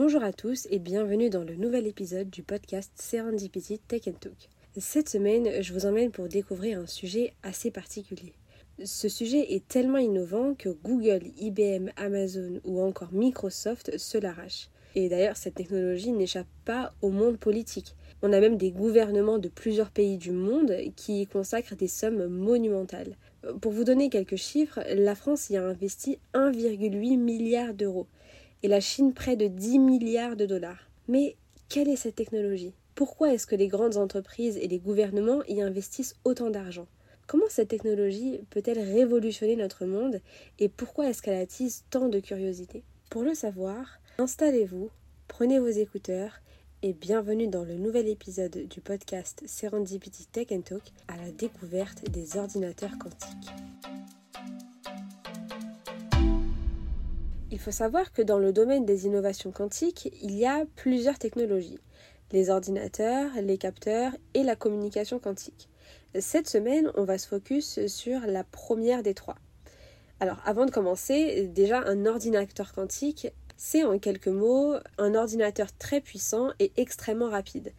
Bonjour à tous et bienvenue dans le nouvel épisode du podcast Serendipity Tech Talk. Cette semaine, je vous emmène pour découvrir un sujet assez particulier. Ce sujet est tellement innovant que Google, IBM, Amazon ou encore Microsoft se l'arrachent. Et d'ailleurs, cette technologie n'échappe pas au monde politique. On a même des gouvernements de plusieurs pays du monde qui y consacrent des sommes monumentales. Pour vous donner quelques chiffres, la France y a investi 1,8 milliard d'euros et la Chine près de 10 milliards de dollars. Mais quelle est cette technologie? Pourquoi est-ce que les grandes entreprises et les gouvernements y investissent autant d'argent? Comment cette technologie peut-elle révolutionner notre monde et pourquoi est-ce qu'elle attise tant de curiosité? Pour le savoir, installez-vous, prenez vos écouteurs et bienvenue dans le nouvel épisode du podcast Serendipity Tech Talk à la découverte des ordinateurs quantiques. Il faut savoir que dans le domaine des innovations quantiques, il y a plusieurs technologies les ordinateurs, les capteurs et la communication quantique. Cette semaine, on va se focus sur la première des trois. Alors, avant de commencer, déjà un ordinateur quantique, c'est en quelques mots un ordinateur très puissant et extrêmement rapide.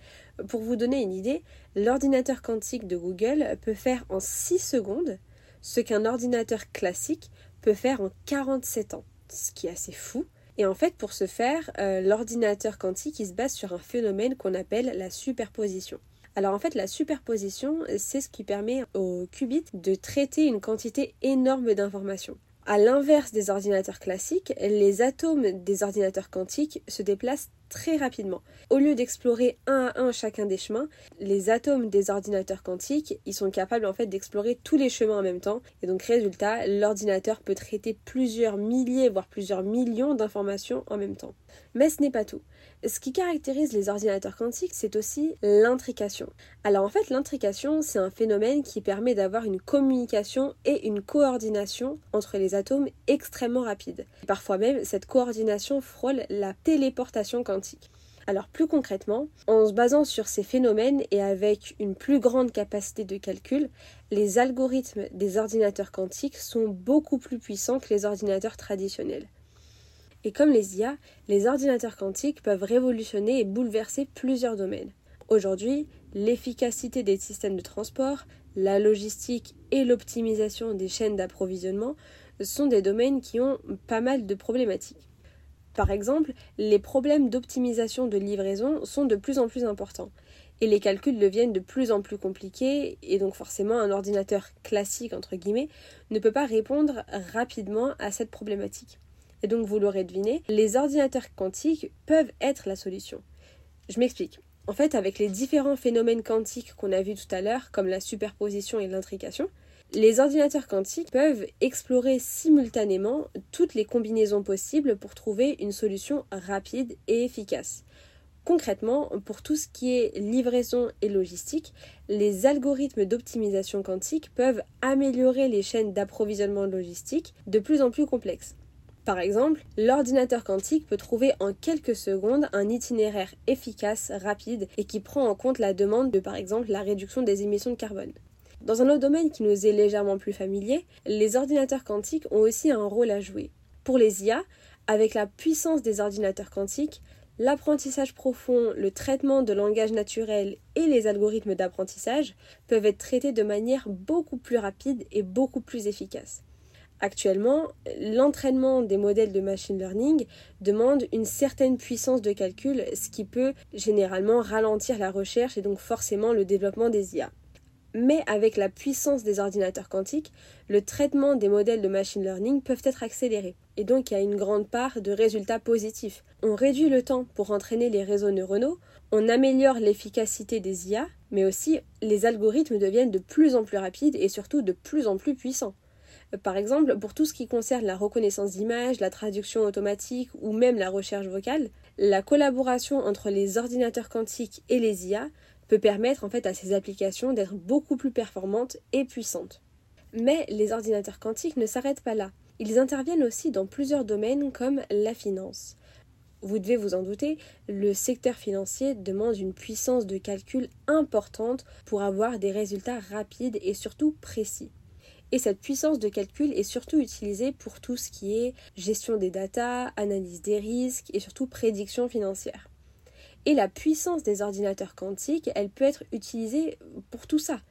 Pour vous donner une idée, l'ordinateur quantique de Google peut faire en 6 secondes ce qu'un ordinateur classique peut faire en 47 ans ce qui est assez fou. Et en fait, pour ce faire, euh, l'ordinateur quantique, il se base sur un phénomène qu'on appelle la superposition. Alors en fait, la superposition, c'est ce qui permet au qubit de traiter une quantité énorme d'informations. À l'inverse des ordinateurs classiques, les atomes des ordinateurs quantiques se déplacent très rapidement. Au lieu d'explorer un à un chacun des chemins, les atomes des ordinateurs quantiques, ils sont capables en fait d'explorer tous les chemins en même temps. Et donc résultat, l'ordinateur peut traiter plusieurs milliers, voire plusieurs millions d'informations en même temps. Mais ce n'est pas tout. Ce qui caractérise les ordinateurs quantiques, c'est aussi l'intrication. Alors en fait, l'intrication, c'est un phénomène qui permet d'avoir une communication et une coordination entre les atomes extrêmement rapide. Parfois même, cette coordination frôle la téléportation quantique. Alors plus concrètement, en se basant sur ces phénomènes et avec une plus grande capacité de calcul, les algorithmes des ordinateurs quantiques sont beaucoup plus puissants que les ordinateurs traditionnels. Et comme les IA, les ordinateurs quantiques peuvent révolutionner et bouleverser plusieurs domaines. Aujourd'hui, l'efficacité des systèmes de transport, la logistique et l'optimisation des chaînes d'approvisionnement sont des domaines qui ont pas mal de problématiques. Par exemple, les problèmes d'optimisation de livraison sont de plus en plus importants et les calculs deviennent de plus en plus compliqués et donc forcément un ordinateur classique entre guillemets ne peut pas répondre rapidement à cette problématique. Et donc, vous l'aurez deviné, les ordinateurs quantiques peuvent être la solution. Je m'explique. En fait, avec les différents phénomènes quantiques qu'on a vus tout à l'heure, comme la superposition et l'intrication, les ordinateurs quantiques peuvent explorer simultanément toutes les combinaisons possibles pour trouver une solution rapide et efficace. Concrètement, pour tout ce qui est livraison et logistique, les algorithmes d'optimisation quantique peuvent améliorer les chaînes d'approvisionnement logistique de plus en plus complexes. Par exemple, l'ordinateur quantique peut trouver en quelques secondes un itinéraire efficace, rapide et qui prend en compte la demande de par exemple la réduction des émissions de carbone. Dans un autre domaine qui nous est légèrement plus familier, les ordinateurs quantiques ont aussi un rôle à jouer. Pour les IA, avec la puissance des ordinateurs quantiques, l'apprentissage profond, le traitement de langage naturel et les algorithmes d'apprentissage peuvent être traités de manière beaucoup plus rapide et beaucoup plus efficace. Actuellement, l'entraînement des modèles de machine learning demande une certaine puissance de calcul, ce qui peut généralement ralentir la recherche et donc forcément le développement des IA. Mais avec la puissance des ordinateurs quantiques, le traitement des modèles de machine learning peuvent être accélérés. Et donc il y a une grande part de résultats positifs. On réduit le temps pour entraîner les réseaux neuronaux, on améliore l'efficacité des IA, mais aussi les algorithmes deviennent de plus en plus rapides et surtout de plus en plus puissants. Par exemple, pour tout ce qui concerne la reconnaissance d'images, la traduction automatique ou même la recherche vocale, la collaboration entre les ordinateurs quantiques et les IA peut permettre en fait à ces applications d'être beaucoup plus performantes et puissantes. Mais les ordinateurs quantiques ne s'arrêtent pas là. Ils interviennent aussi dans plusieurs domaines comme la finance. Vous devez vous en douter, le secteur financier demande une puissance de calcul importante pour avoir des résultats rapides et surtout précis. Et cette puissance de calcul est surtout utilisée pour tout ce qui est gestion des datas, analyse des risques et surtout prédiction financière. Et la puissance des ordinateurs quantiques, elle peut être utilisée pour tout ça.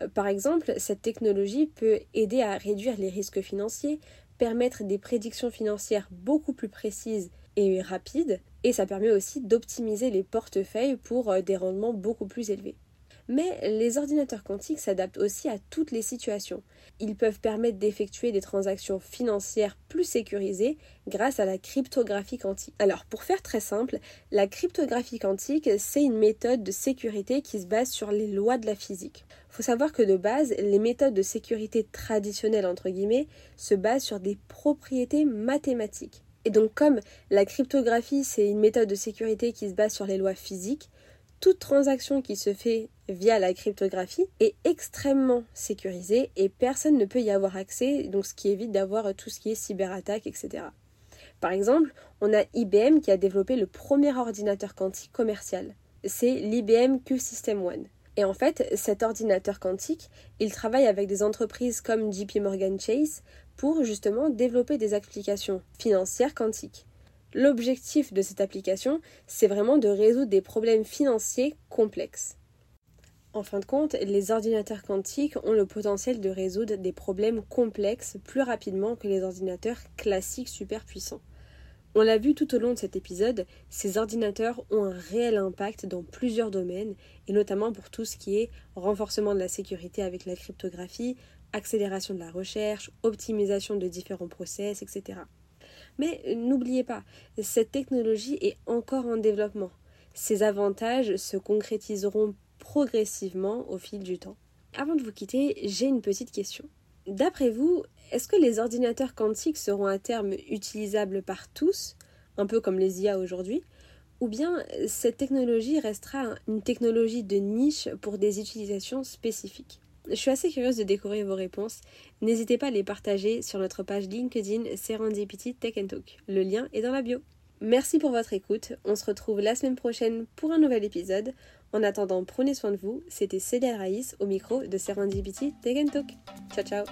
Euh, par exemple, cette technologie peut aider à réduire les risques financiers, permettre des prédictions financières beaucoup plus précises et rapides, et ça permet aussi d'optimiser les portefeuilles pour euh, des rendements beaucoup plus élevés. Mais les ordinateurs quantiques s'adaptent aussi à toutes les situations. Ils peuvent permettre d'effectuer des transactions financières plus sécurisées grâce à la cryptographie quantique. Alors pour faire très simple, la cryptographie quantique, c'est une méthode de sécurité qui se base sur les lois de la physique. Il faut savoir que de base, les méthodes de sécurité traditionnelles entre guillemets se basent sur des propriétés mathématiques. Et donc comme la cryptographie, c'est une méthode de sécurité qui se base sur les lois physiques, toute transaction qui se fait via la cryptographie est extrêmement sécurisée et personne ne peut y avoir accès, donc ce qui évite d'avoir tout ce qui est cyberattaque, etc. Par exemple, on a IBM qui a développé le premier ordinateur quantique commercial. C'est l'IBM Q System One. Et en fait, cet ordinateur quantique, il travaille avec des entreprises comme JP Morgan Chase pour justement développer des applications financières quantiques. L'objectif de cette application, c'est vraiment de résoudre des problèmes financiers complexes. En fin de compte, les ordinateurs quantiques ont le potentiel de résoudre des problèmes complexes plus rapidement que les ordinateurs classiques super puissants. On l'a vu tout au long de cet épisode, ces ordinateurs ont un réel impact dans plusieurs domaines, et notamment pour tout ce qui est renforcement de la sécurité avec la cryptographie, accélération de la recherche, optimisation de différents process, etc. Mais n'oubliez pas, cette technologie est encore en développement. Ses avantages se concrétiseront progressivement au fil du temps. Avant de vous quitter, j'ai une petite question. D'après vous, est-ce que les ordinateurs quantiques seront à terme utilisables par tous, un peu comme les IA aujourd'hui, ou bien cette technologie restera une technologie de niche pour des utilisations spécifiques? Je suis assez curieuse de découvrir vos réponses. N'hésitez pas à les partager sur notre page LinkedIn Serendipity Tech Talk. Le lien est dans la bio. Merci pour votre écoute. On se retrouve la semaine prochaine pour un nouvel épisode. En attendant, prenez soin de vous. C'était Célia Raïs au micro de Serendipity Tech Talk. Ciao ciao